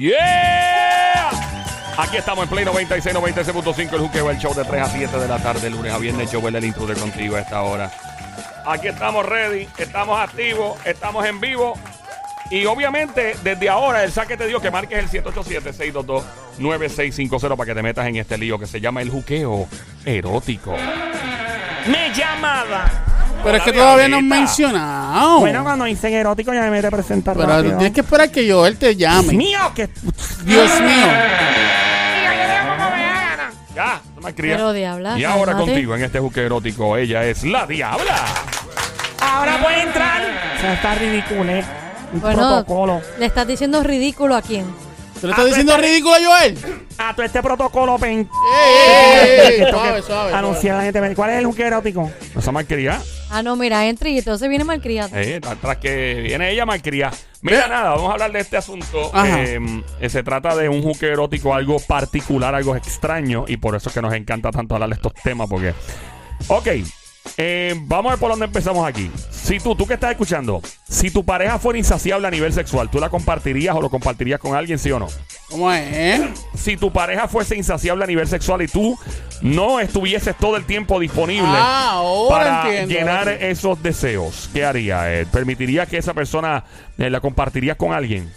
¡Yeah! Aquí estamos en Play 96, 96.5, el juqueo, el show de 3 a 7 de la tarde, lunes a viernes, yo el intruder contigo a esta hora. Aquí estamos ready, estamos activos, estamos en vivo. Y obviamente, desde ahora, el saque te dio que marques el 787-622-9650 para que te metas en este lío que se llama el juqueo erótico. Me llamaba. Pero es que todavía no han mencionado. Bueno, cuando dicen erótico ya me mete a presentar pero rápido. tienes que esperar que Joel te llame. Mío, que... Dios mío. Ya, no me crías. Pero diabla, Y ahora cálmate. contigo en este juque erótico, ella es la diabla. Ahora puede entrar. O sea, está ridículo, ¿eh? Un Bueno, protocolo. le estás diciendo ridículo a quién. ¿Tú le estás diciendo ridículo a Joel? A todo este protocolo, pen... ¡Ey, ey, Suave, suave. Anunciar a la gente. ¿Cuál es el juque erótico? Esa malcriada. Ah, no, mira, entra y entonces viene malcriado. Eh, tras que viene ella malcriada. Mira, nada, vamos a hablar de este asunto. Eh, eh, se trata de un juque erótico, algo particular, algo extraño. Y por eso es que nos encanta tanto hablar de estos temas. Porque. Ok. Eh, vamos a ver por dónde empezamos aquí. Si tú, tú que estás escuchando, si tu pareja fuera insaciable a nivel sexual, ¿tú la compartirías o lo compartirías con alguien, sí o no? ¿Cómo es? eh? si tu pareja fuese insaciable a nivel sexual y tú no estuvieses todo el tiempo disponible Ah, ahora para entiendo. llenar esos deseos, ¿qué haría? Eh, ¿Permitiría que esa persona eh, la compartiría con alguien?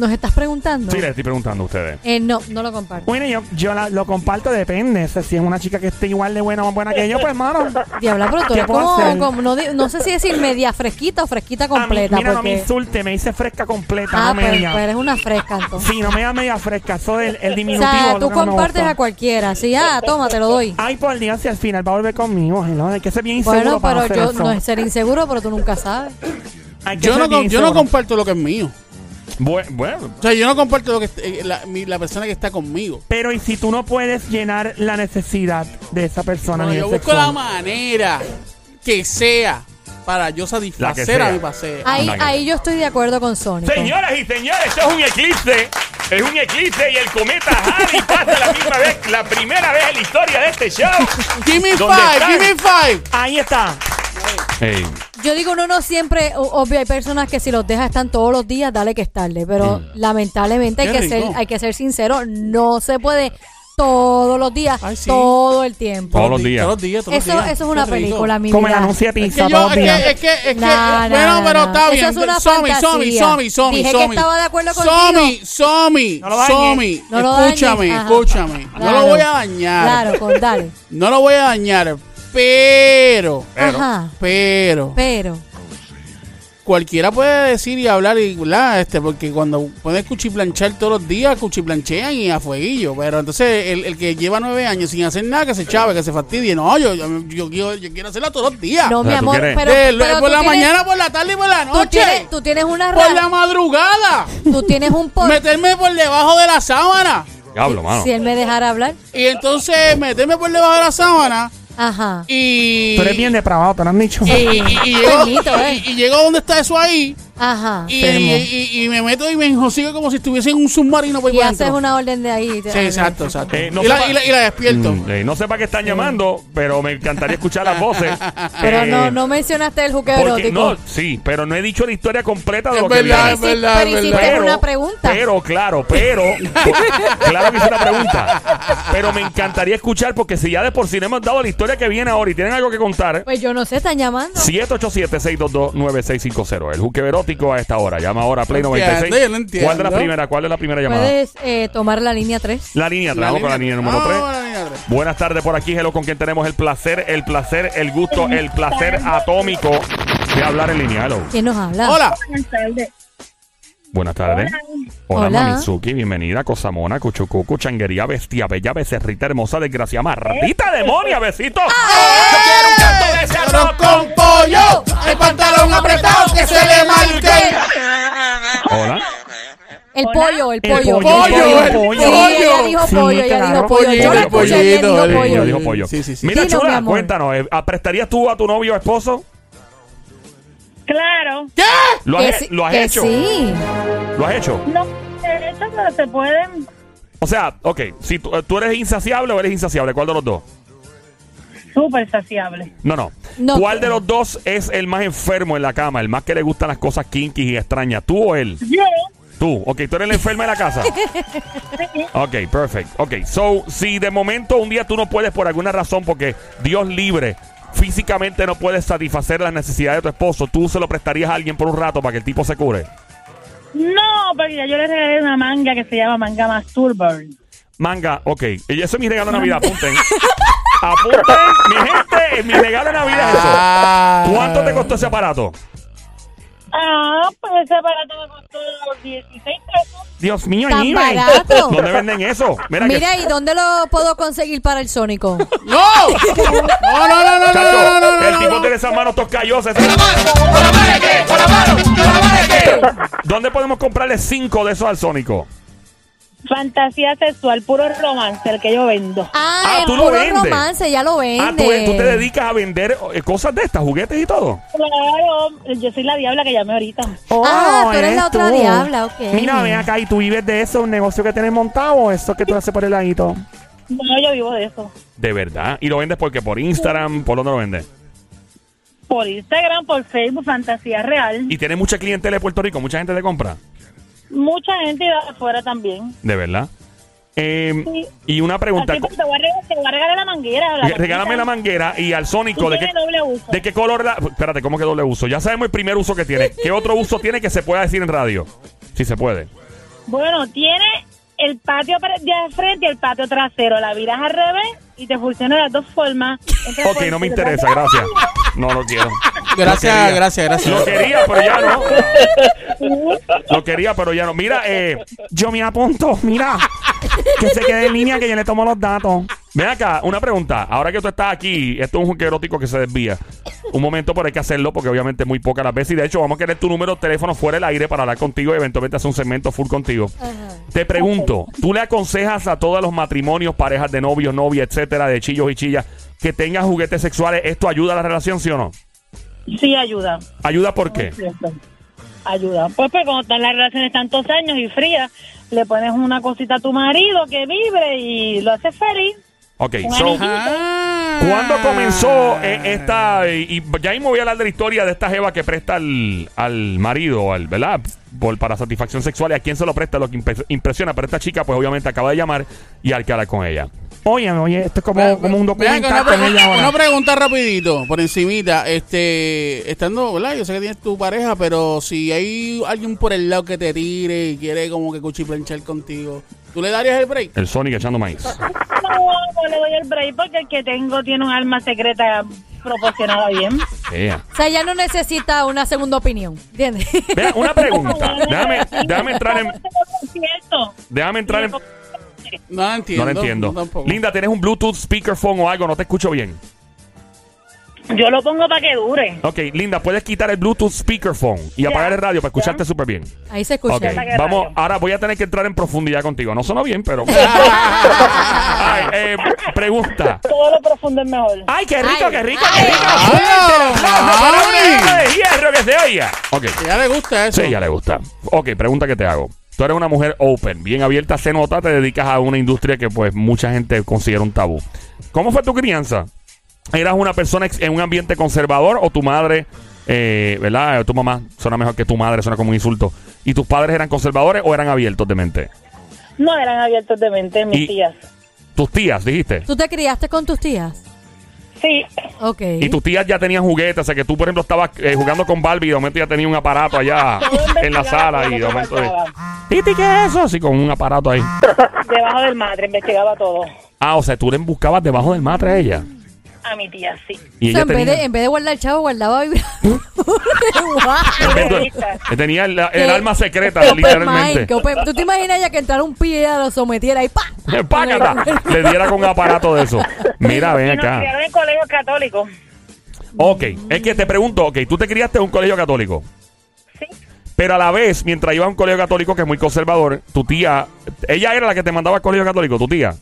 ¿Nos estás preguntando? Sí, les estoy preguntando a ustedes. Eh, no, no lo comparto. Bueno, yo, yo la- lo comparto, depende. O sea, si es una chica que esté igual de buena o más buena que yo, pues, hermano. Diabla, pero tú ¿Qué eres puedo como, hacer? como- no, di- no sé si decir media fresquita o fresquita completa. mira, no me porque... insulte, me dice fresca completa, ah, no pues, media. pues eres una fresca entonces. Sí, no me da media fresca, eso es el, el o diminutivo. sea, lo tú que no me compartes gusta. a cualquiera. Sí, ah, toma, te lo doy. Ay, por Dios, si al final va a volver conmigo, ¿no? Hay que ser bien inseguro Bueno, para pero hacer yo eso. no es ser inseguro, pero tú nunca sabes. Hay que Yo ser no, bien yo no inseguro. comparto lo que es mío. Bu- Bueno, O sea, yo no comparto lo que eh, la, mi- la persona que está conmigo. Pero, ¿y si tú no puedes llenar la necesidad de esa persona? a No, nivel yo busco sexual? la manera que sea para yo satisfacer sea. a mi paseo. Ahí, Anda, ahí yo estoy de acuerdo con Sony. señoras y señores, esto es un eclipse. Es un eclipse y el cometa Halley pasa la misma vez, la primera vez en la historia de este show. Give me ¿Dónde five, están? give me five. Ahí está. Yo digo, uno no siempre, obvio, hay personas que si los deja están todos los días, dale que estarle. Pero lamentablemente hay que, ser, hay que ser sincero, no se puede todos los días, Ay, sí. todo el tiempo. Todos los días. Todos los días, todos los Eso, días. eso es una película, mi Como el vida. anuncio de Es pizza que yo, todos es los días. que, es que, es que, No, no, bueno, no, pero no. está Eso bien. es una Somi, Somi. Somi, Somi, Dije que Somi. estaba de acuerdo Somi, contigo. Somi, No. Somi, No dañes, escúchame, escúchame. No lo voy a dañar. Claro, con dale. No lo voy a dañar, pero, Pero- Ajá. pero, Pero, cualquiera puede decir y hablar y ¿verdad? este porque cuando puedes cuchiplanchar todos los días cuchiplanchean y a fueguillo. Pero entonces el, el que lleva nueve años sin hacer nada que se chave que se fastidie. No yo yo, yo, quiero- yo quiero hacerla todos los días. No, O mi sea, ¿tú amor, quieres- pero, De- pero por tú la tienes- mañana por la tarde y por la tú noche. tienes, tú tienes una por la madrugada. Tú tienes un por meterme por debajo de la sábana. Diablo, mano. si él me dejara hablar. y entonces meterme por debajo de la sábana Ajá. y Tú eres bien depravado, te lo han dicho. y, y- y eh. y- y llego donde está eso ahí Ajá. y, Enfermo. y- y- y me meto y me enjocigo como si estuviese en un submarino Y haces dentro. una orden de ahí. Sí, exacto, exacto. Eh, no y, la, sepa- y la- y la despierto. Mm, eh, no sé para qué están llamando, pero me encantaría escuchar las voces. Pero Eh, no, no mencionaste el juqueo porque- erótico. no, sí, pero no he dicho la historia completa de Es lo que verdad, viene. es verdad, Pero es hiciste verdad. una pregunta. Pero, claro, pero. claro que hice una pregunta. Pero me encantaría escuchar porque si ya de por sí no hemos dado la historia que viene ahora y tienen algo que contar. Pues yo no sé, están llamando. 787-622-9650. El juque erótico a esta hora. Llama ahora a Play No entiendo, 96. yo no entiendo. ¿Cuál es la primera? ¿Cuál es la primera llamada? Puedes eh, tomar la línea 3. La línea, traemos con la línea número Ah, 3. con la línea tres. Buenas tardes por aquí, Hello, con quien tenemos el placer, el placer, el gusto, el placer atómico de hablar en línea. Hello. ¿Quién nos habla? Hola. Buenas tardes. Buenas tardes. Hola, Hola. Mamizuki, bienvenida, Cosamona, Cuchucucu, Changuería, Bestia, Bella, Becerrita, Hermosa, Desgracia, Maldita Demonia, besito. Yo quiero un canto de ese Arroz con pollo, el pantalón apretado que se le marque. Hola. El pollo, el El pollo. pollo, el Sí, pollo. ella dijo Sí, pollo, ella claro. dijo pollo. Yo la escuché bien, dijo pollito, pollo. Yo dijo pollo. Sí, sí, sí. Mira, Dilo, mi chula, amor. cuéntanos, eh, ¿prestarías tú a tu novio o esposo? Claro. ¿Qué? ¿Lo Que has, sí- ¿lo has que hecho? Sí. ¿Lo has hecho? No, de hecho, pero se pueden. O sea, ok, si tú, tú eres insaciable o eres insaciable, ¿cuál de los dos? Súper saciable. No, no. No, ¿Cuál de los dos es el más enfermo en la cama? El más que le gustan las cosas kinky y extrañas, ¿tú o él? Yo, Tú, ok, tú eres la enferma de la casa. Ok, perfect. Ok, so, si de momento un día tú no puedes por alguna razón, porque Dios libre, físicamente no puedes satisfacer las necesidades de tu esposo, tú se lo prestarías a alguien por un rato para que el tipo se cure. No, porque ya yo le regalé una manga que se llama manga Masturber. Manga, ok. Y eso es mi regalo de Navidad, apunten. apunten, mi gente, mi regalo de Navidad es eso. Ah. ¿Cuánto te costó ese aparato? Ah, pues ese aparato me costó 16 pesos. Dios mío, en Tan eBay. barato. ¿Dónde venden eso? Mira, que- Mira, ¿y dónde lo puedo conseguir para el Sónico? ¡No! No, no, no, no, no, Chacho, no, no, no, el no, tipo no. tiene esas manos toscallosas. ¿Dónde podemos comprarle cinco de esos al Sónico? Fantasía sexual, puro romance, el que yo vendo. Ah, Ah, tú lo puro vendes. romance, ya lo vende. Ah, ¿tú, tú te dedicas a vender eh, cosas de estas, juguetes y todo. Claro, yo soy la diabla que llamé ahorita. Oh, Ah, tú eres la otra tú. diabla, ok. Mira, ven acá y tú vives de eso, un negocio que tienes montado o eso que tú haces por el ladito. No, yo vivo de eso. De verdad. ¿Y lo vendes porque por Instagram? ¿Por dónde lo vendes? Por Instagram, por Facebook, Fantasía Real. ¿Y tienes mucha clientela de Puerto Rico? ¿Mucha gente te compra? Mucha gente de afuera también. De verdad. Eh, Sí. y una pregunta. Así te voy a regalar, te voy a regalar la manguera. La Regálame la manguera y al Sónico. ¿De qué, tiene doble uso. ¿De qué color? La, espérate, ¿cómo que doble uso? Ya sabemos el primer uso que tiene. ¿Qué otro uso tiene que se pueda decir en radio? Si se puede. Bueno, tiene el patio de frente y el patio trasero. La viras al revés y te funciona de las dos formas. Entonces, Ok, pues, no me interesa, gracias. No lo quiero. Gracias, gracias, gracias. Lo quería, pero ya no. Lo quería, pero ya no. Mira, eh, Yo me apunto, mira. que se quede en línea que yo le tomo los datos. Ven acá, una pregunta. Ahora que tú estás aquí, esto es un juego erótico que se desvía. Un momento, pero hay que hacerlo porque obviamente muy pocas las veces. Y de hecho, vamos a querer tu número de teléfono fuera del aire para hablar contigo y eventualmente hacer un segmento full contigo. Te pregunto, ¿tú le aconsejas a todos los matrimonios, parejas de novios, novias, etcétera, de chillos y chillas, que tengan juguetes sexuales? ¿Esto ayuda a la relación, sí o no? Sí, ayuda. ¿Ayuda por qué? Ayuda. Pues, pues cuando están las relaciones tantos años y frías, le pones una cosita a tu marido que vibre y lo haces feliz. Ok, Un so, anillo. Ah. ¿Cuándo comenzó eh, esta? Y, y ya mismo voy a hablar de la historia de esta jeva que presta al, al marido, al, ¿verdad? Por, para satisfacción sexual. ¿Y a quién se lo presta? Lo que impresiona. Pero esta chica, pues obviamente acaba de llamar y hay que hablar con ella. Oye, oye, esto es como, como un documental una, con pre- ella ahora. una pregunta rapidito, por encimita, este, estando, ¿verdad? Yo sé que tienes tu pareja, pero si hay alguien por el lado que te tire y quiere como que cuchiplanchar contigo, ¿tú le darías el break? El Sonic echando maíz. No, no le doy el break porque el que tengo tiene un alma secreta proporcionada bien. O sea, ya no necesita una segunda opinión, ¿entiendes? Vea, una pregunta. Déjame, déjame entrar en. Cierto. Déjame entrar en. No la entiendo. No lo entiendo. tampoco. Linda, ¿tienes un Bluetooth speakerphone o algo? No te escucho bien. Yo lo pongo para que dure. Ok, Linda, puedes quitar el Bluetooth speakerphone y apagar el radio para escucharte súper bien. Ahí se escucha. Vamos, radio. ahora voy a tener que entrar en profundidad contigo. No sonó bien, pero. Ay, eh, pregunta. Todo lo profundo es mejor. ¡Ay, qué rico, Ay. qué rico, Ay. qué rico! Ay. ¡Fuerte el aplauso para una Ay. dama de hierro que se oiga! Ok, Ya le gusta eso. sí, ya le gusta. Ok, pregunta que te hago. Tú eres una mujer open, bien abierta, se nota, te dedicas a una industria que pues mucha gente considera un tabú. ¿Cómo fue tu crianza? ¿Eras una persona en un ambiente conservador o tu madre, eh, ¿verdad? Tu mamá suena mejor que tu madre, suena como un insulto. ¿Y tus padres eran conservadores o eran abiertos de mente? No eran abiertos de mente mis Y- tías. Tus tías, dijiste. ¿Tú te criaste con tus tías? Sí, Ok. Y tus tías ya tenían juguetes, o sea que tú, por ejemplo, estabas eh, jugando con Barbie y de momento ya tenía un aparato allá en la sala y de que momento... ¿Titi qué es eso? Así con un aparato ahí. Debajo del madre, investigaba todo. Ah, o sea, tú le buscabas debajo del matre a ella. A mi tía, sí. Y O sea, ella en, vez de, en vez de guardar el chavo, guardaba vibrador. en vez de- tenía el, el alma secreta, Open literalmente. mind, que open- ¿Tú te imaginas ya que entrara un pie y lo sometiera y ¡pa! Págata. Le diera con un aparato de eso. Mira, ven nos acá. criaron en colegio católico. Ok, es que te pregunto, ok, tú te criaste en un colegio católico. Sí. Pero a la vez, mientras ibas a un colegio católico que es muy conservador, tu tía, ella era la que te mandaba al colegio católico, tu tía.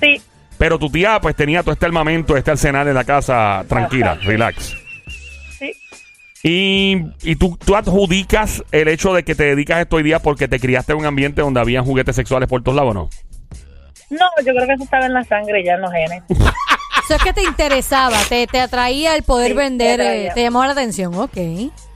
Sí. Pero tu tía, pues tenía todo este armamento, este arsenal en la casa, tranquila, relax. Sí. Y, y tú, tú adjudicas el hecho de que te dedicas a esto hoy día porque te criaste en un ambiente donde habían juguetes sexuales por todos lados, ¿no? No, yo creo que eso estaba en la sangre ya en los genes. Eso es que te interesaba, te, te atraía el poder Sí, vender, eh, atraía. te llamaba la atención, ok.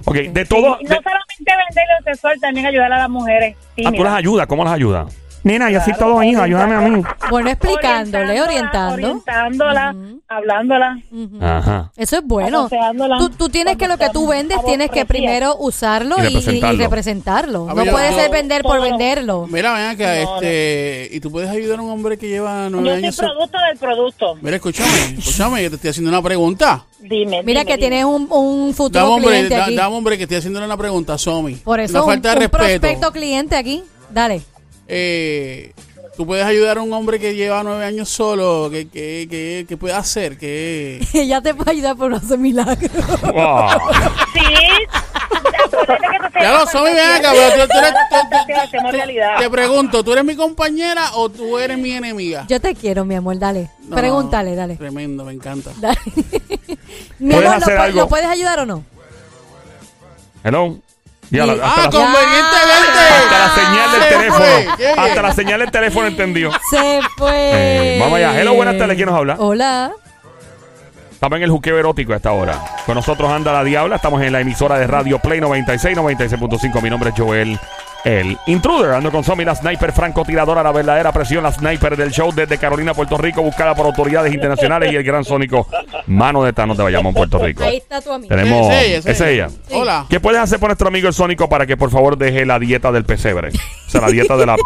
Ok, de todo. Y de- no solamente vender lo sexual, también ayudar a las mujeres. Ah, tú tímidas. las ayudas. ¿Cómo las ayudas? Nena, yo soy todo oído, ayúdame a mí. Bueno, explicándole, orientando. Orientándola, hablándola. Ujú. Ajá. Eso es bueno. Aconseándola. Tú, tú tienes que lo que tú vendes, tienes que primero usarlo Y y, y- y representarlo. representarlo. A No ver, puede yo- ser vender por todo. venderlo. Mira, ven acá, No, este. ¿Y tú puedes ayudar a un hombre que lleva nueve Yo soy años? so- producto del producto. Mira, escúchame, escúchame, yo te estoy haciendo una pregunta. Dime. Mira dime, que dime. tienes un, un futuro Dame, hombre, cliente da- aquí. dame, hombre, que estoy haciéndole una pregunta, Somi. Por eso, Una un, falta de un respeto. prospecto cliente aquí. Dale. Eh, ¿Tú puedes ayudar a un hombre que lleva nueve años solo? ¿Qué, qué, qué, qué puede hacer? ¿Qué... Ella te puede ayudar por no hacer milagros. Wow. Sí. Que Ya lo Somi, ven acá, pero tú, tú eres- tú- tú- Te te pregunto, ¿tú eres mi compañera o tú eres mi enemiga? Yo te quiero, mi amor, dale. No, Pregúntale, dale. Tremendo, me encanta. Dale. mi ¿Puedes amor. ¿lo puedes ayudar o no? Hello. Ya, la- Sí. hasta, Ah, la, convenientemente. hasta la señal del teléfono. fue. Hasta la señal del teléfono entendió. Se fue. Eh, vamos allá. Hello, buenas tardes. ¿Quién nos habla? Hola. Estamos en el juqueo erótico a esta hora. Con nosotros anda la Diabla. Estamos en la emisora de Radio Play 96, 96.5. Mi nombre es Joel, el intruder. Ando con Somi, la sniper francotiradora, la verdadera presión, la sniper del show desde Carolina, Puerto Rico, buscada por autoridades internacionales y el gran sónico Mano de Thanos de Bayamón, Puerto Rico. Ahí está tu amigo. Tenemos. Es ella, es ella. Sí. Hola. ¿Qué puedes hacer por nuestro amigo el Sónico para que por favor deje la dieta del pesebre? O sea, la dieta de la.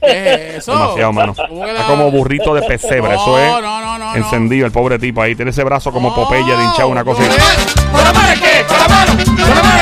¿Qué es eso? Demasiado, mano. ¿Cómo que Está como burrito de pesebre. Eso es. no, no, no, no. encendido, el pobre tipo ahí. Tiene ese brazo como Popeye de hinchado, una cosa. Joel, ¿Con la mano de qué? ¿Con la mano? ¿Con la mano?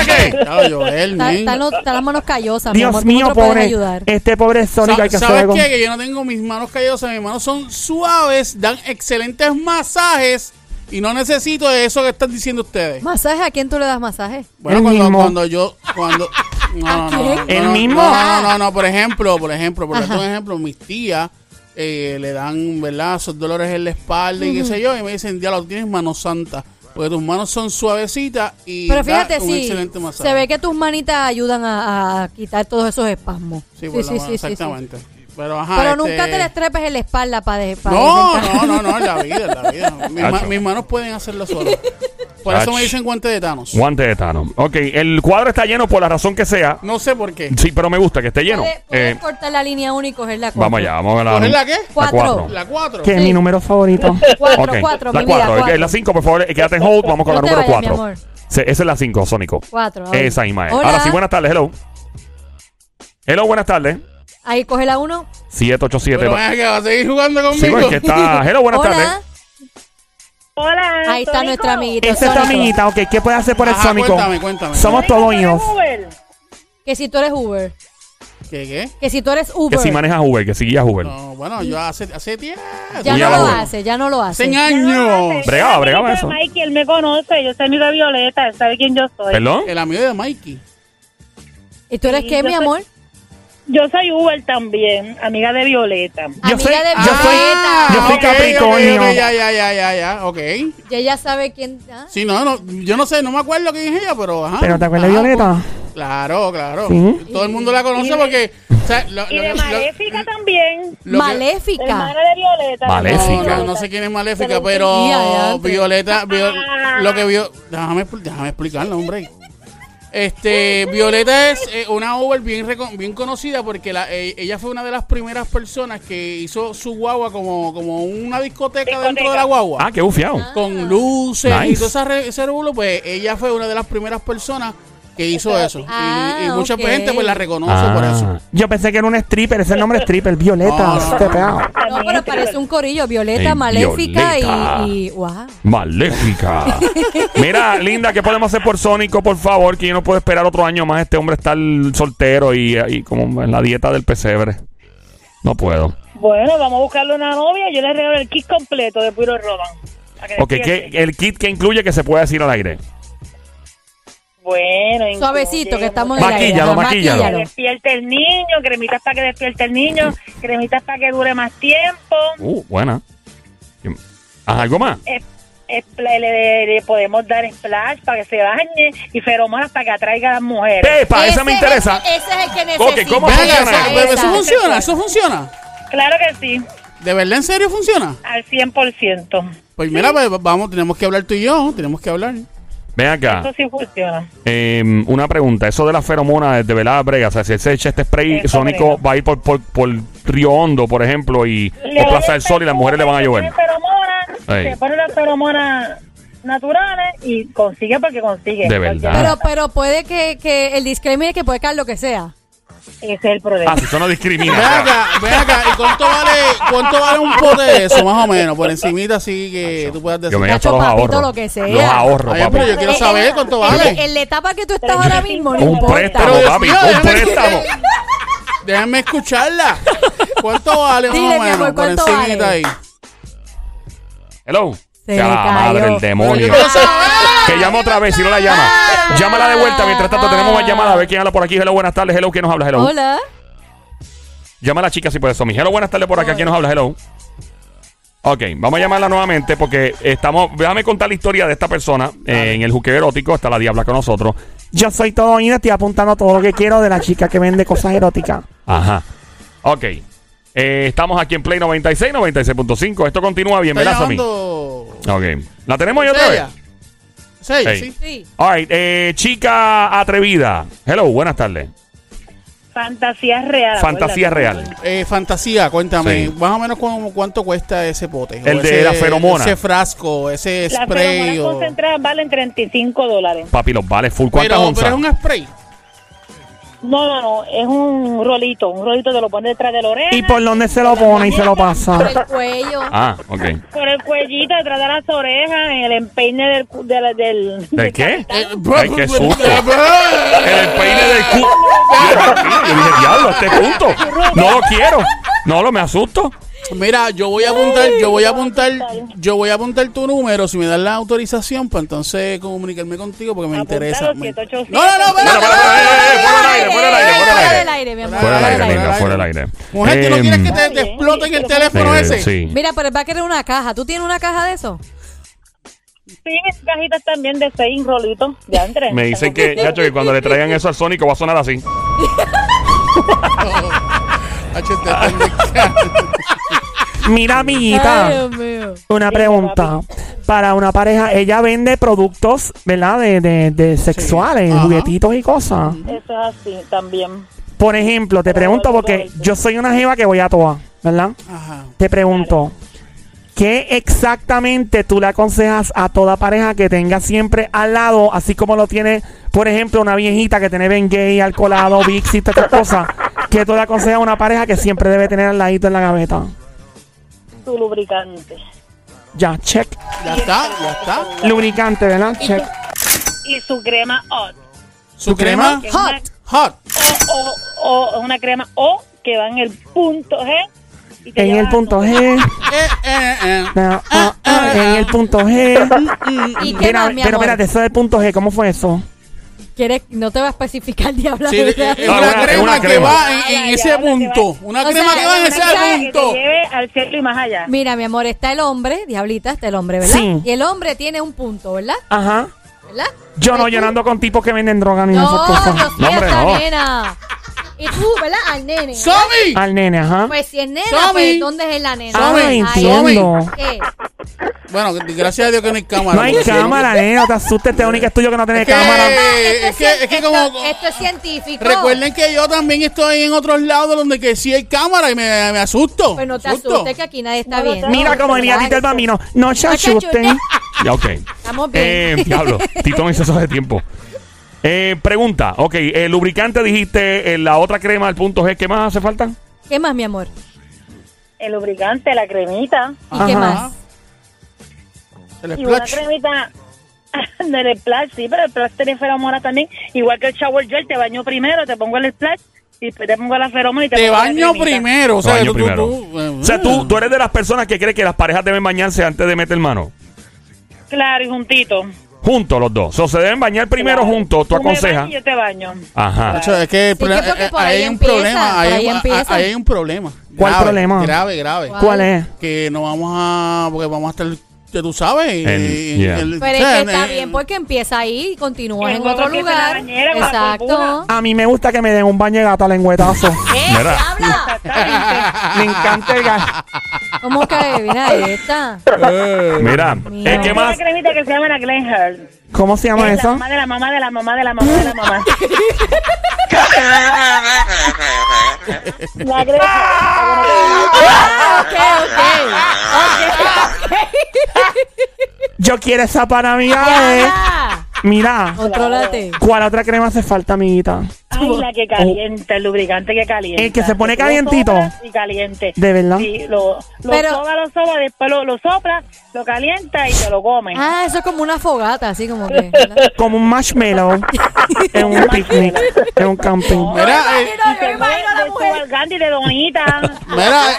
Claro, Joel, Está, los- las manos callosas, mi Dios amor. ¿Cómo mío, puedes pobre. ayudar? Este pobre Sónico hay que hacer ¿Sabes algo. qué? Que yo no tengo mis manos callosas, mis manos son suaves, dan excelentes masajes y no necesito de eso que están diciendo ustedes. ¿Masaje? ¿A quién tú le das masaje? Bueno, El cuando, mismo. cuando yo, cuando, no, no, no, ¿El no, mismo? No, no, no, no, por ejemplo, por ejemplo, por Ajá. darte un ejemplo, mis tías eh, le dan, ¿verdad? Esos dolores en la espalda y qué sé yo, y me dicen, ya lo tienes manos santas, porque tus manos son suavecitas y Pero da fíjate, un sí, excelente masaje. se ve que tus manitas ayudan a, a quitar todos esos espasmos. Sí, por la mano, exactamente. Pero, ajá, Pero este- nunca te le estrepes en la espalda para No, no, no, no, en la vida, en la vida. Mis, ma- Tacho. mis manos pueden hacerlo solo. Por eso me dicen guante de Thanos. Guante de Thanos. Ok, el cuadro está lleno por la razón que sea. No sé por qué. Sí, pero me gusta que esté lleno. Puedes, puedes Eh, cortar la línea 1 y coger la 4. vamos allá, vamos a la. ¿Coger la qué? Cuatro. cuatro. La 4. Que es mi número favorito. 4, Ok, 4, la mi vida, 4. 4. La 5, por favor, eh, quédate en hold. Vamos con No la te número vayas, mi 4. amor. Esa es la 5, Sónico. 4. Esa misma es. Hola. Ahora sí, buenas tardes. Hello. Hello, buenas tardes. Ahí coge la 1. 787. Pero ven acá, ¿vas a seguir jugando Sí, conmigo? pues que está. Hello, buenas Hola. tardes. Hola. Ahí está nuestra amiguita. Esta es tu Sónico. amiguita, ok. ¿Qué puede hacer por el Ajá, Sónico? cuéntame, cuéntame. Somos Sónico, todos ¿tú eres oídos. Uber? Que si tú eres Uber. ¿Qué, qué? Que si tú eres Que Uber. si manejas Uber, que si guías Uber. No, bueno, yo hace, hace tiempo. ya no lo hace, ya no lo hace. Hace años. Bregaba, Yo soy bregaba de eso. Mikey, él me conoce. Yo soy amiga de Violeta. Él sabe quién yo soy. ¿Perdón? El amigo de Mikey. ¿Y tú eres Sí, qué, yo mi soy- amor? Yo soy Uber también, amiga de Violeta. Yo Amiga soy- de yo soy- Violeta. yo soy Capricornio. ok, ok, ya, ya, ya, ya, ya, ok. Y ella sabe quién. ah. Sí, no, no, yo no sé, no me acuerdo quién es ella, pero ajá. ¿Pero te acuerdas de Ajá, Violeta? pues, Claro, claro. Sí. Todo el mundo la conoce de- porque... o sea, lo- Y lo de lo- Maléfica también. lo que- Maléfica. Hermana de Violeta. Maléfica. No, no, no sé quién es Maléfica, Pero- pero. Violeta, Vio- Ah. lo que vio, déjame, déjame explicarlo, hombre. Este, Violeta es eh, una Uber bien bien conocida porque la, eh, ella fue una de las primeras personas que hizo su guagua como, como una discoteca, Discoteca. dentro de la guagua. Ah, qué bufiado. Con luces y Nice. todo esa re- ese revuelo, pues ella fue una de las primeras personas que hizo eso. Y- Ah, y, mucha gente pues la reconoce Ah. por eso. Yo pensé que era un stripper. Ese es nombre stripper. Violeta. No, este pero parece un corillo. Violeta, Ey, Maléfica Violeta. y, y. ¡Wow! Maléfica. Mira, Linda, ¿qué podemos hacer por Sónico, por favor? Que yo no puedo esperar otro año más. Este hombre está soltero y, y como en la dieta del pesebre. No puedo. Bueno, vamos a buscarle una novia. Yo le regalo el kit completo de Puro Roban. que Ok. ¿qué, el kit que incluye que se puede decir al aire. Bueno, Suavecito, que estamos en el aire. Maquíllalo, Ajá, maquíllalo. Que despierte el niño, cremitas para que despierte el niño, cremitas para que dure más tiempo. Uh, buena. Ajá, ¿algo más? Eh, espla- le, le- le podemos dar splash para que se bañe y feromonas para que atraiga a las mujeres. Pepa, esa me Ese es interesa. el- ese es el que Ok, necesito. ¿cómo Venga, funciona eso, eso? pero eso Esa. funciona, eso funciona. Claro que sí, ¿De verdad en serio funciona? al 100%. Pues mira, pues, vamos, tenemos que hablar tú y yo, tenemos que hablar. Ven acá. Eso sí funciona. Eh, una pregunta, eso de la feromona de verdad brega, o sea, si él se echa este spray Eso sónico brega. va a ir por, por, por Río Hondo, por ejemplo, y Le o Plaza del Sol y las mujeres le van a llover. Se pone feromonas, Ey. se pone las feromonas naturales y consigue porque consigue. De verdad. Pero, pero puede que, que el disclaimer es que puede caer lo que sea. Ese es el problema. Ah, si eso no discrimina. Ven acá, ven acá. ¿Y cuánto vale, cuánto vale un pote de eso, más o menos? Por encimita, así que tú puedas decir. Yo me gasto los papito, ahorros. lo que sea. Los ahorros, Ay, papi. pero yo quiero saber cuánto en- vale. En, la etapa que tú estás ahora mismo, no Un importa. préstamo, Pero, papi, Dios, un déjame- préstamo. Déjame escucharla. ¿Cuánto vale, más Dile, o menos? amor, por ¿cuánto encimita vale? ahí. Hello. Se Ya la cayó. madre del Pero demonio. Que llama otra vez, si no la llama. Llámala de vuelta. Mientras tanto, tenemos más llamadas. A ver quién habla por aquí. Hello, buenas tardes. Hello, ¿quién nos habla? Hello. Hola. Llama a la chica si puede, Somi. Hello, buenas tardes por acá. ¿Quién nos habla? Hello. Ok, vamos a llamarla nuevamente porque estamos. Déjame contar la historia de esta persona eh, en el juqueo erótico. Está la diabla con nosotros. Yo soy todo oído, estoy apuntando todo lo que quiero de la chica que vende cosas eróticas. Ajá. Ok. Eh, estamos aquí en Play 96, 96.5. Esto continúa bien, ¿verdad, llamando. Ok. ¿La tenemos ahí otra vez? ¿Ella? ¿Es ella? Ey. Sí. Sí. Alright, eh, chica atrevida. Hello, buenas tardes. Fantasía real. Fantasía acuérdate. real. Eh, fantasía, cuéntame, Sí. más o menos cu- cuánto cuesta ese pote. El O de ese- la feromona. Ese frasco, ese Las spray. feromonas o- concentradas valen 35 dólares. Papi, los vale full. ¿Cuántas Pero, onzas? pero es un spray. No, no, no, es un rolito. Un rolito te lo pones detrás de la oreja. ¿Y por dónde se lo pone y se lo pasa? Por el cuello. Ah, ok. Por el cuellito, detrás de las orejas, en el empeine del... cu- de la- del, ¿Del qué? Ay, qué susto. El peine del cu. Yo dije, diablo, a este punto. No lo quiero. No lo me asusto. Mira, yo voy a apuntar, yo voy a apuntar, yo voy a apuntar tu número si me das la autorización para entonces comunicarme contigo porque me interesa. Me- 787. No, no, no, eh, eh, fuera del aire, fuera del aire, fuera del Fuera aire. mi amor. Fuera del aire, aire. fuera del aire. Mujer, ¿tú no Em, quieres que te, exploten el teléfono sí, ese? Mira, pero va a querer una caja. ¿Tú tienes una caja de eso? Sí, mis cajitas también de seis rolitos. Ya entré. Me dicen que, chacho, que cuando le traigan eso al Sónico va a sonar así. Mira, Ay, amiguita, Dios mío. una pregunta. Para una pareja, ella vende productos, ¿verdad? De, de, de sexuales, Ajá. juguetitos y cosas. Eso es así también. Por ejemplo, te pregunto porque yo soy una jeva que voy a toa, ¿verdad? Ajá. Te pregunto, ¿qué exactamente tú le aconsejas a toda pareja que tenga siempre al lado, así como lo tiene, por ejemplo, una viejita que tiene Ben Gay, alcoholado, Vicks y todas estas cosas? ¿Qué tú le aconsejas a una pareja que siempre debe tener al ladito en la gaveta? Tu lubricante. Ya, check. Ya está, ya está. Lubricante, ¿verdad? Check. Y su crema hot. Su crema una- hot. o, o, o una crema O que va en el punto G. y te En el punto G. En el punto G. ¿Y qué Mira, más, mi pero espérate, eso del punto G, ¿cómo fue eso? No te va a especificar diabla. Sí, es una, es crema una que va en, ese que punto. Una O crema sea, que va en ese que te punto. lleve al cielo y más allá. Mira, mi amor, está el hombre, diablita, está el hombre, ¿verdad? Sí. Y el hombre tiene un punto, ¿verdad? Ajá. ¿Verdad? Yo no, yo tú- no ando con tipos que venden droga ni No, esas cosas. No, hombre, no. nena. Y tú, ¿verdad? Al nene. ¿verdad? ¡Somi! Al nene, ajá. Pues si es nena, pues ¿dónde es la nena? Ah, entiendo. ¿Qué? Bueno, gracias a Dios que no hay cámara. No hay cámara, nene, no te asustes, este único estudio que no tiene Es que- cámara. Eh, es que- es que como- esto es científico. Recuerden que yo también estoy en otros lados donde que sí hay cámara y me, me asusto. Pues no te Asusto. asustes que aquí nadie está No, no, viendo. Mira como venía Tito el bambino. No se asusten. Ya, ok. Estamos bien. Eh, diablo, Tito me hizo eso de tiempo. Eh, pregunta, ok, el lubricante dijiste, eh, la otra crema, el punto G, ¿qué más hace falta? ¿Qué más, mi amor? El lubricante, la cremita. ¿Y qué más? El Y una splash. cremita del splash, sí, pero el splash tiene feromona también. Igual que el shower gel, te baño primero, te pongo el splash y después te pongo la feromona y te, Te pongo baño primero. O sea, tú, tú- primero. tú- eh, O sea, tú, tú eres de las personas que cree que las parejas deben bañarse antes de meter mano. Claro, y juntito. Juntos los dos. O sea, se deben bañar primero Claro. juntos, tú aconsejas. yo te baño. Ajá. Es que el Sí, problema- que eh, ahí hay un empieza, problema. Ahí ahí hay, empieza. ahí hay un problema. ¿Cuál Grave, problema? Grave, grave. ¿Cuál? ¿Cuál es? Que no vamos a. Porque vamos a estar. Ya tú sabes. En- y- yeah. el- Pero es que en- está en- bien porque empieza ahí y continúa en otro en lugar. bañera Exacto. A mí me gusta que me den un baño de gato a lengüetazo. ¡Eh, Mira. diabla! me encanta el gato. ¿Cómo que mira esta? Eh, Mira, Mira. el que más. una cremita que se llama la Glen Heard. ¿Cómo se llama Es la eso? mamá de la mamá de la mamá de la mamá de la mamá de la mamá. la Glen. Ah, ok, ok. Yo quiero esa para. Ok. ¿vale? Ya. Mira. ¿cuál otra crema hace falta, amiguita? Ay, la que calienta, el lubricante que calienta. El que se pone calientito. Y caliente. ¿De verdad? Sí, lo, lo Pero- soba, lo soba, después lo, lo sopla, lo calienta y te lo comes. Ah, eso es como una fogata, así como que. ¿verdad? Como un marshmallow en un picnic, en un camping. Mira, eh, Y te mueves de soba Gandhi de donita. Mira, eh,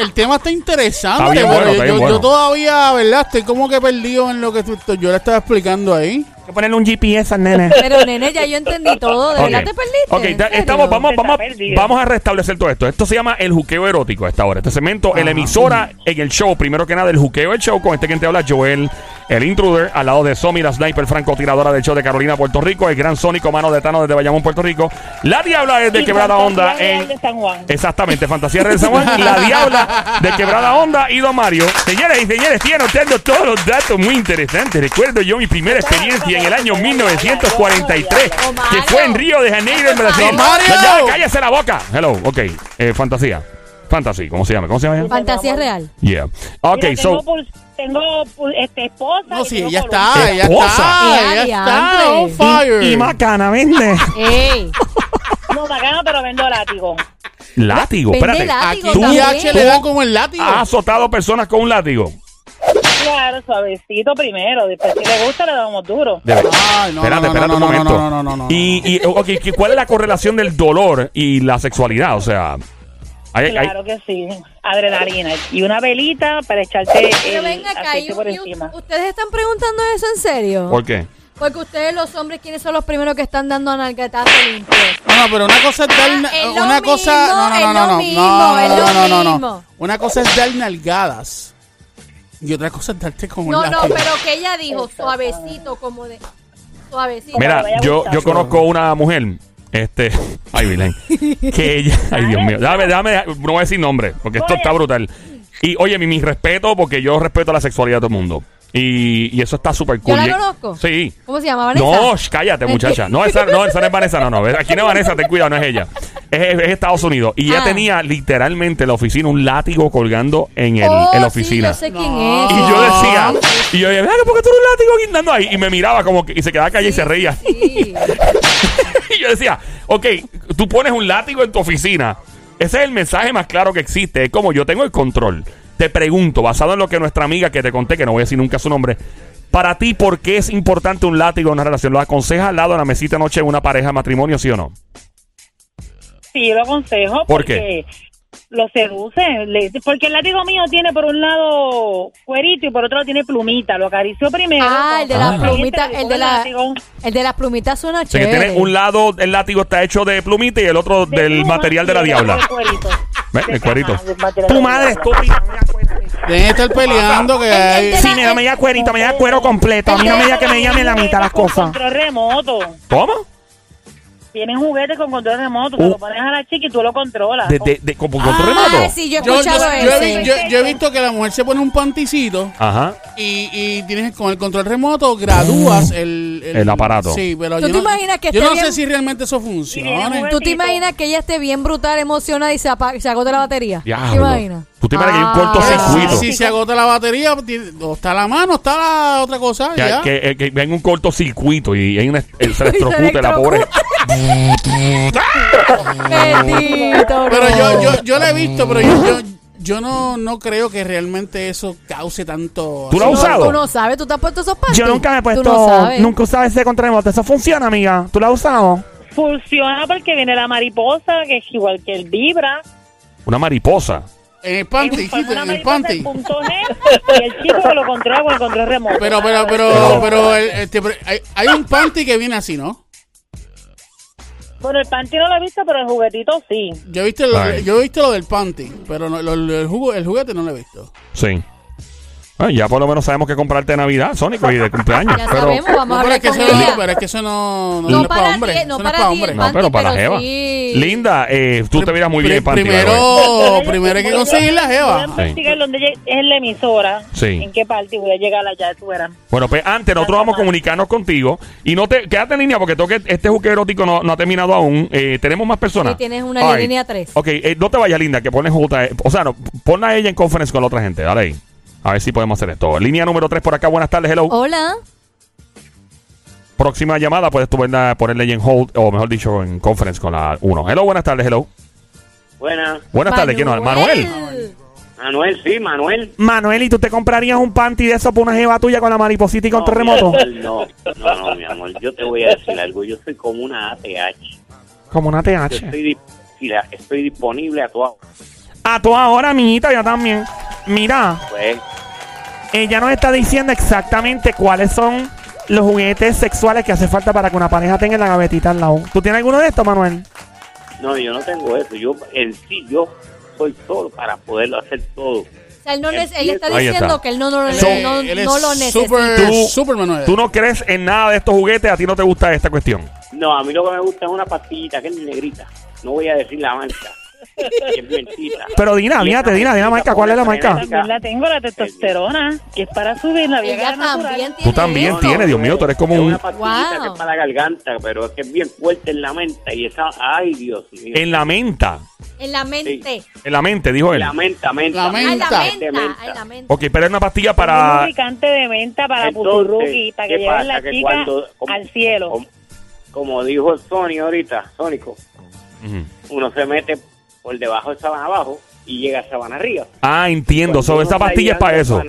el tema está interesante, Está bien bueno, está yo, bien yo bueno. todavía, ¿verdad? Estoy como que perdido en lo que tú- tú- yo le estaba explicando ahí. Que ponerle un GPS al nene. Pero nene, ya yo entendí todo. ¿De verdad te perdiste? Ok, estamos, vamos, vamos, vamos a restablecer todo esto. Esto se llama el juqueo erótico a esta hora. Este segmento, en la emisora, en el show, primero que nada, el juqueo del show, con este que te habla, Joel, el intruder, al lado de Somi, la sniper francotiradora del show de Carolina, Puerto Rico, el gran sónico mano de Tano desde Bayamón, Puerto Rico. La diabla es de Y Quebrada Fantasía Onda Real en. de San Juan. Exactamente, Fantasía Real de San Juan, la diabla de Quebrada Onda y Don Mario. Señoras y señores, estoy anotando todos los datos muy interesantes. Recuerdo yo mi primera experiencia en el año 1943, que fue en Río de Janeiro, en Brasil. Ya, cállese la boca. Hello, ok. Eh, fantasía. Fantasy, ¿cómo se llama? ¿Cómo se llama? Fantasía real. Yeah. Ok, Mira, so. tengo, este, esposa. No, sí, columna. está, ella Esposa. está, ¡Eh, ella está adiantre! on fire. Y macana, ¿vende? ¡Ey! No, bacano, pero vendo látigo. Látigo, Vende espérate. látigo Aquí Tú- en también. DH le dan como el látigo. ¿Has azotado personas con un látigo? Claro, suavecito primero. Después, si le gusta, le damos duro. De verdad. Ay, no, espérate, no, no, espérate no, un no, momento. no, no, no, no, no. Y, y ok, ¿qué- ¿cuál es la correlación del dolor y la sexualidad? O sea, hay, hay- Claro que sí. Adrenalina. Y una velita para echarte Pero el venga acá, aceite y- por y encima. ¿ustedes están preguntando eso en serio? ¿por qué? Porque ustedes los hombres, ¿quiénes son los primeros que están dando analgatazo limpio? No, no, pero una cosa es dar Ah, es lo una cosa, mismo, no, no, no, no, no, no, no, no, no, mismo. Una cosa es dar nalgadas y otra cosa es darte con un No, no, látigo. pero que ella dijo suavecito, como de... Suavecito. Mira, yo, yo conozco una mujer, este, ay, Vilén, que ella, ay, Dios mío, déjame, déjame, no voy a decir nombre, porque esto está brutal. Y oye, mi, mi respeto, porque yo respeto la sexualidad de todo el mundo. Y, y eso está súper cool. ¿Yo la conozco? Sí. ¿Cómo se llama, Vanessa? No, sh, cállate, muchacha. No, esa no, esa no es Vanessa, no, no. Aquí no es Vanessa, ten cuidado, no es ella. Es, es- es Estados Unidos. Y ella Ah. tenía literalmente en la oficina un látigo colgando en, el, Oh, en la sí, oficina. yo sé quién No. es. Y yo decía, y yo decía, "Mira, ¿por qué tú eres un látigo guindando ahí? Y me miraba como que, y se quedaba callada y se reía. Sí. Y yo decía, ok, tú pones un látigo en tu oficina. Ese es el mensaje más claro que existe. Es como yo tengo el control. Te pregunto, basado en lo que nuestra amiga que te conté, que no voy a decir nunca su nombre, para ti, ¿por qué es importante un látigo en una relación? ¿Lo aconsejas al lado de la mesita de noche en una pareja de matrimonio, sí o no? Sí, yo lo aconsejo. ¿Por porque Lo seduce. porque el látigo mío tiene por un lado cuerito y por otro lado tiene plumita. Lo acarició primero. Ah, el de las plumitas, el de la, el de las plumitas suena O sea, que chévere. tiene un lado, el látigo está hecho de plumita y el otro De del pluma material de la el diabla. de cuerito. ¿Ves? El De- cuerito. Tu de la madre estúpida. Deben estar peleando que El- el hay... de Sí, me, da cuerito, me da cuero completo. A mí no me diga que me llame la mitad las cosas. Control remoto. ¿Cómo? Tienen juguetes con control remoto. Se Uh. lo pones a la chica y tú lo controlas. De, de, de, con, con control Ah, remoto. sí, yo he Yo, yo, escuchado yo he, ese. vi- yo- yo he visto que la mujer se pone un panticito Ajá. y, y tienes con el control remoto gradúas el, El aparato. Sí, pero ¿Tú yo te no, imaginas que yo esté no bien- sé si realmente eso funciona. ¿Tú te imaginas que ella esté bien brutal, emocionada y se, apa- se agote la batería? Diablo. ¿Te imaginas? ¿Tú te imaginas que hay un Ah. cortocircuito? Si se agota la batería, o está la mano, o está la otra cosa. Que, ya. que, eh, que ven un cortocircuito y hay una, eh, se electrocuta la pobre. Bendito. Pero no. yo, yo, yo la he visto, pero yo, yo, yo no, no creo que realmente eso cause tanto. ¿Tú lo has No, usado? Tú no sabes, tú te has puesto esos panties. Yo nunca me he no puesto, sabes. nunca he usado ese control remoto. ¿Eso funciona, amiga? ¿Tú lo has usado? Funciona porque viene la mariposa, que es igual que el vibra. Una mariposa. En el panty, Es un- dijiste, en el en punto G, y el chico que lo controla con el control remoto. Pero, pero, pero, pero, el- este, pero hay, hay un panty que viene así, ¿no? Bueno, el panty no lo he visto, pero el juguetito sí. Yo he visto lo, yo he visto lo del panty, pero no, lo- lo- el, jugo, el juguete no lo he visto. Sí. Bueno, ya por lo menos sabemos que comprarte de Navidad, Sónico, y de cumpleaños. Ya pero, sabemos, vamos a pero hablar es que con eso, ella. pero es que eso no, no, No es para para ti, hombre. no eso no es para ti, No, panty, pero para la pero jeva. sí. Linda, eh, tú te verás muy bien panty, by the way. primero, primero hay que conseguir la Voy a jeva. investigar dónde lleg- es la emisora. Sí. En qué parte voy a llegar allá, tú verás. Bueno, pues antes nosotros vamos a comunicarnos contigo y no te quédate en línea porque tengo que este juque erótico no, no ha terminado aún. Eh, tenemos más personas. Sí, tienes una All right. línea tres. Ok, eh, no te vayas, Linda, que pones J. eh, O sea, no, ponla a ella en conference con la otra gente. Dale ahí. A ver si podemos hacer esto. Línea número 3 por acá. Buenas tardes, hello. Hola. Próxima llamada, puedes tú verla- ponerle ahí en hold, o mejor dicho, en conference con la 1. Hello, buenas tardes, hello. Buenas. Buenas tardes, ¿quién nos Manuel. Manuel, sí, Manuel. Manuel, ¿y tú te comprarías un panty de eso para una jeva tuya con la mariposita y con No, terremoto? mi amor, No, no, no, mi amor. Yo te voy a decir algo. Yo soy como una ATH. Como una Yo TH. estoy, disponible a tu A toda hora, amiguita, yo también. Mira, pues, ella nos está diciendo exactamente cuáles son los juguetes sexuales que hace falta para que una pareja tenga la gavetita al lado. ¿Tú tienes alguno de estos, Manuel? No, yo no tengo eso. Yo, en sí, yo soy solo para poderlo hacer todo. O sea, él, no nece- él está Ahí diciendo está. que él no, no, Él So- es- no, él es no lo necesita. super, Tú- super Manuel. ¿Tú no crees en nada de estos juguetes? ¿A ti no te gusta esta cuestión? No, a mí lo que me gusta es una pastillita que es negrita. No voy a decir la marca. es mentira. Pero Dina, fíjate, Dina, Dina marca, ¿cuál es la marca? También la tengo, la testosterona, que es para subir la vieja natural. también tiene Tú también eso. tienes, Dios mío, tú eres como es un... Wow. que es para la garganta, pero es que es bien fuerte en la menta y esa, ay Dios mío. En la menta. En la mente. En la mente, dijo él. La menta, menta. La Ay, la Menta. menta. De Ay, la menta. Ok, pero es una pastilla Un para... lubricante de venta para puturruqui, para que ¿qué lleven la Que chica cuando- como- al cielo. Como, como dijo Sony ahorita, Sónico, uno se mete por debajo de sabana abajo y llega a sabana arriba. Ah, entiendo. Cuando So, uno esa está pastilla es para eso.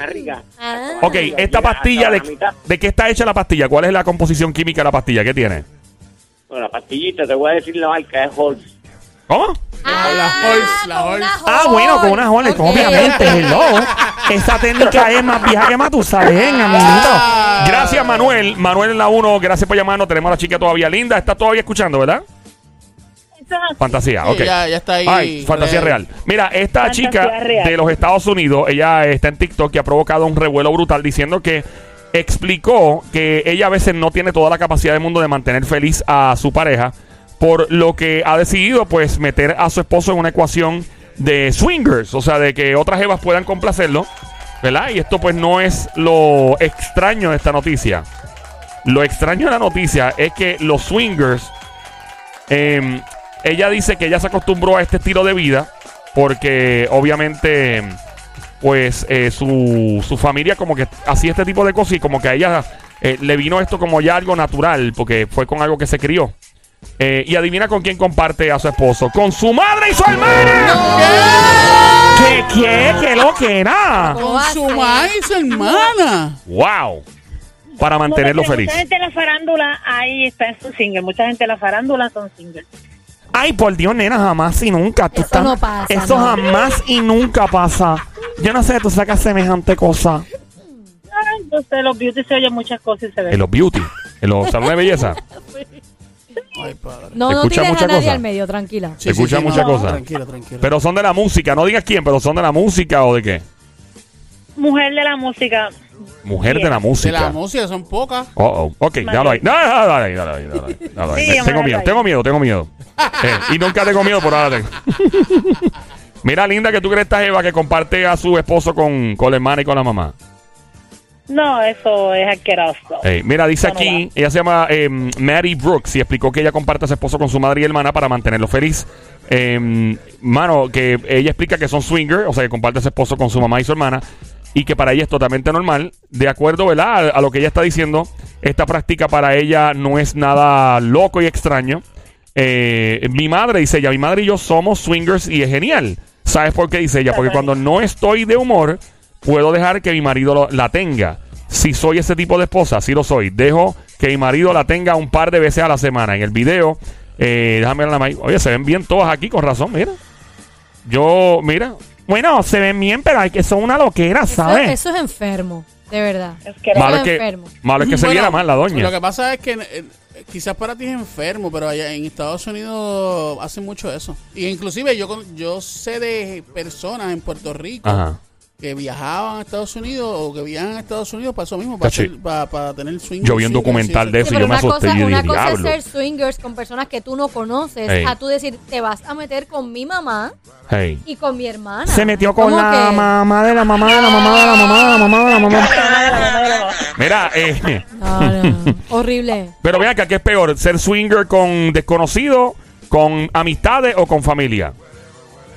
Ah. Ok, esta pastilla, de, la mitad. ¿de qué está hecha la pastilla? ¿Cuál es la composición química de la pastilla? ¿Qué tiene? Bueno, la pastillita, te voy a decir la marca, es Halls. ¿Cómo? Ah, La Halls, la una Ah, bueno, con unas Halls. joles, Ok. obviamente, hello. Esa técnica es más vieja que Matusalén, amiguito. Ah. Gracias, Manuel. Manuel en la 1, gracias por llamarnos. Tenemos a la chica todavía linda. Está todavía escuchando, ¿verdad? Eso es así. Fantasía, Sí, ok. ya- ya está ahí, Ay, fantasía real. real. Mira, esta Fantasía chica real. de los Estados Unidos, ella está en TikTok y ha provocado un revuelo brutal diciendo que explicó que ella a veces no tiene toda la capacidad del mundo de mantener feliz a su pareja, por lo que ha decidido pues meter a su esposo en una ecuación de swingers, o sea, de que otras evas puedan complacerlo, ¿verdad? Y esto pues no es lo extraño de esta noticia. Lo extraño de la noticia es que los swingers eh, ella dice que ella se acostumbró a este estilo de vida porque obviamente pues eh, su, su familia como que hacía este tipo de cosas y como que a ella eh, le vino esto como ya algo natural porque fue con algo que se crió. Eh, y adivina con quién comparte a su esposo. Con su madre y su hermana. ¿Qué, qué, qué lo que era? ¿Cómo Con su ser? maíz, hermana. ¡Wow! Para mantenerlo feliz. Mucha gente en la farándula ahí está en su single. Mucha gente en la farándula son singles. Ay, por Dios, nena, jamás y nunca. Tú Eso estás- no pasa, Eso no. jamás y nunca pasa. Yo no sé, tú sacas semejante cosa. Ah, Entonces los beauty se oyen muchas cosas y se En ven. los beauty, en los salones de belleza. Ay, padre. No, Se no escucha tires a nadie cosa. al medio, tranquila. Sí, escucha sí, mucha cosa. Tranquilo, tranquilo. Pero son de la música, no digas quién, pero son de la música o de qué. Mujer de la música. Mujer de la de la música. música son pocas. Oh, oh. Ok, déjalo ahí. No, déjalo ahí, déjalo ahí. Sí, Me- tengo miedo, ahí. tengo miedo, tengo miedo. Eh, y nunca tengo miedo, por ahora tengo. Mira, linda, que tú crees esta Eva que comparte a su esposo con, con la hermana y con la mamá. No, eso es asqueroso. Eh, mira, dice aquí, ella se llama eh, Mary Brooks y explicó que ella comparte a su esposo con su madre y hermana para mantenerlo feliz. Eh, mano, que ella explica que son swinger, o sea, que comparte a su esposo con su mamá y su hermana, y que para ella es totalmente normal. De acuerdo, ¿verdad? A, lo que ella está diciendo, esta práctica para ella no es nada loco y extraño. Eh, mi madre, dice ella, mi madre y yo somos swingers y es genial. ¿Sabes por qué? Dice ella, porque cuando no estoy de humor, puedo dejar que mi marido la tenga. Si soy ese tipo de esposa, sí lo soy. Dejo que mi marido la tenga un par de veces a la semana. En el video, eh, déjame ver la Oye, se ven bien todas aquí, con razón, mira. Yo, mira. Bueno, se ven bien, pero hay que son una loquera, Eso, ¿sabes? eso es enfermo, de verdad. Asqueroso. Malo es, es que, enfermo. malo es que se Bueno, viera mal la Lo doña. que pasa es que eh, quizás para ti es enfermo, pero allá en Estados Unidos hacen mucho eso. Y inclusive yo con- yo sé de personas en Puerto Rico Ajá. Que viajaban a Estados Unidos o que viajan a Estados Unidos para eso mismo, para, hacer- para, para tener swing. Yo vi un documental de Sí, eso y yo me asusté. cosa, y una cosa es ser swingers con personas que tú no conoces, a tú decir, te vas a meter con mi mamá Hey. y con mi hermana. Se metió con ¿Cómo la que? mamá de la mamá de la mamá de la mamá de la mamá de la mamá. Mira, eh, No, no, horrible. pero vean que ¿qué es peor? ¿Ser swinger con desconocido, con amistades o con familia?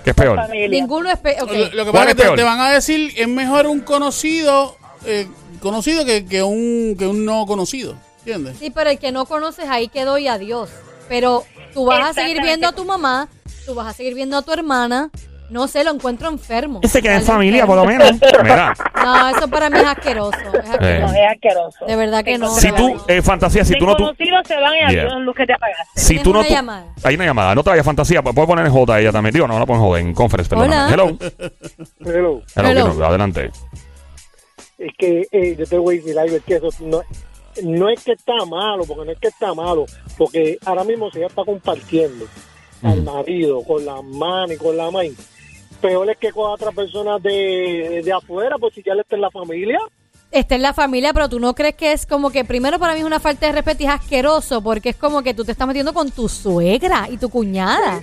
¿Qué es peor? Familia. Ninguno es pe- ok. Lo, lo que ¿Cuál pasa es que te, peor? te van a decir, es mejor un conocido eh, conocido que, que un, que un no conocido. ¿Entiendes? Sí, pero el que no conoces ahí quedó y adiós. Pero tú vas a seguir viendo a tu mamá, tú vas a seguir viendo a tu hermana. No sé, lo encuentro enfermo. Y se queda en familia, por lo menos. Mira, No, eso para mí es asqueroso. Es asqueroso. Eh. Es asqueroso. De verdad que no. si tú, eh, fantasía, si tú no tú, se van y Yeah. luz que te apagaste. si tú no una tú- llamada. hay una llamada, no te vayas fantasía, puedes poner en J ella también, digo, no, no la pones en J en conference. Hello, Hello. hello, Hello. quiero- adelante. Es que eh, yo te voy a decir algo, es que eso no, no es que está malo, porque no es que está malo, porque ahora mismo se ella está compartiendo al marido con la mano y con la mãe. Peor es que con otras personas de, de afuera, pues si ya le está en la familia. Está en la familia, pero tú no crees que es como que primero para mí es una falta de respeto y es asqueroso porque es como que tú te estás metiendo con tu suegra y tu cuñada.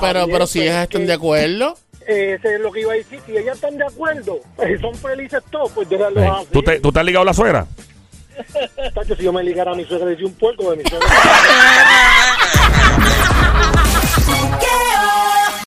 Pero, bien, pero si pues, ellas están que- de acuerdo, Eh, Ese es lo que iba a decir. Si ellas están de acuerdo, eh, son felices todos, pues déjalo Eh, así. ¿Tú te, ¿Tú te has ligado a la suegra? Tacho, si yo me ligara a mi suegra, le di un puerco de mi suegra.